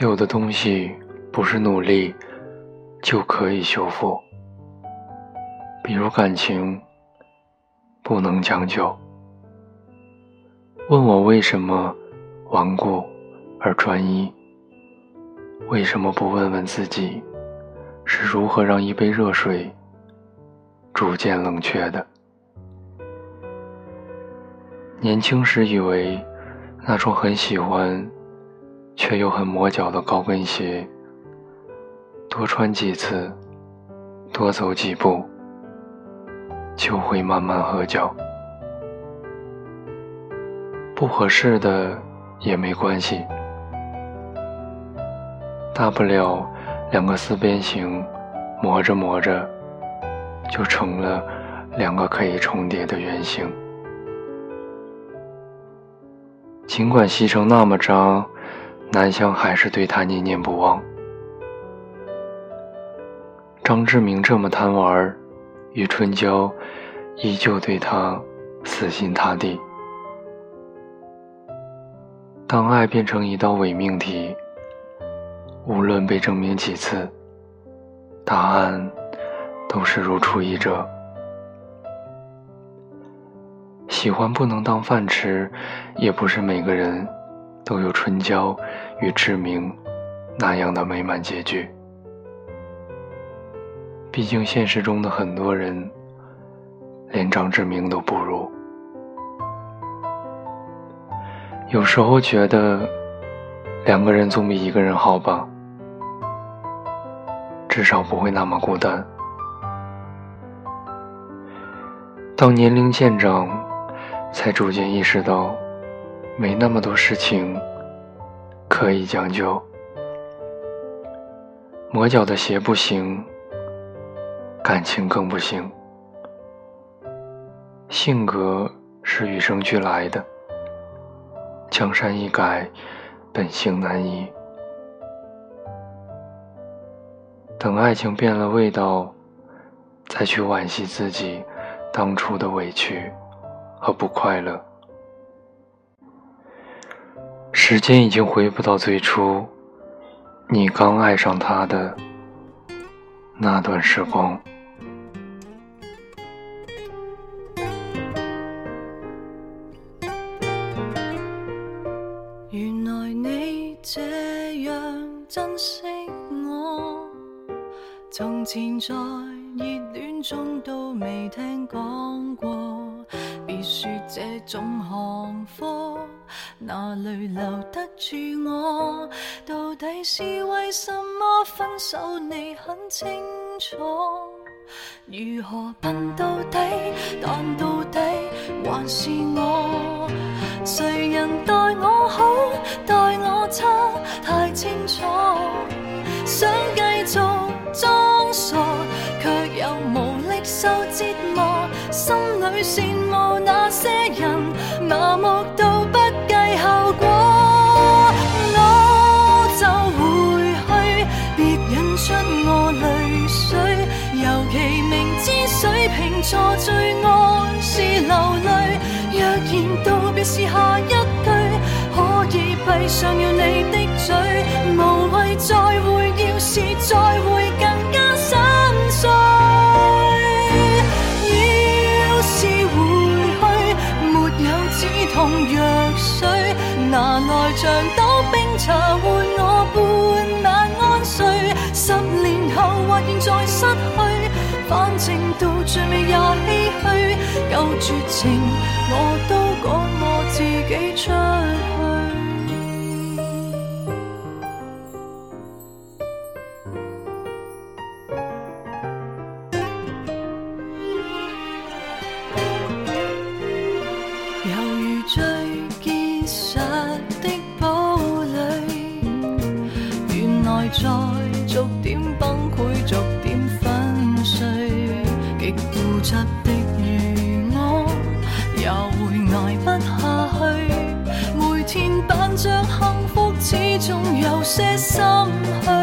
有的东西不是努力就可以修复，比如感情不能将就。问我为什么顽固而专一？为什么不问问自己是如何让一杯热水逐渐冷却的？年轻时以为那种很喜欢。却又很磨脚的高跟鞋，多穿几次，多走几步，就会慢慢合脚。不合适的也没关系，大不了两个四边形磨着磨着，就成了两个可以重叠的圆形。尽管西城那么脏。南湘还是对他念念不忘。张志明这么贪玩，于春娇依旧对他死心塌地。当爱变成一道伪命题，无论被证明几次，答案都是如出一辙。喜欢不能当饭吃，也不是每个人。都有春娇与志明那样的美满结局。毕竟现实中的很多人，连张志明都不如。有时候觉得，两个人总比一个人好吧，至少不会那么孤单。当年龄渐长，才逐渐意识到。没那么多事情可以将就，磨脚的鞋不行，感情更不行。性格是与生俱来的，江山易改，本性难移。等爱情变了味道，再去惋惜自己当初的委屈和不快乐。时间已经回不到最初，你刚爱上他的那段时光。原来你这样珍惜我，从前在热恋中都未听讲过。别说这种行货，哪里留得住我？到底是为什么分手？你很清楚。如何笨到底？但到底还是我。谁人待我好，待我差，太清楚。想继续装傻，却又无力受折磨，心里羡慕那。些人明知水瓶座最爱是流泪，若然道别是下一句，可以闭上了你的嘴，无谓再会，要是再会更加心碎。要是回去，没有止痛药水，拿来像斗冰茶换我半晚安睡。十年后或现在失去，反正到最尾也唏嘘。够绝情，我都着的如我，也会挨不下去。每天扮着幸福，始终有些心虚。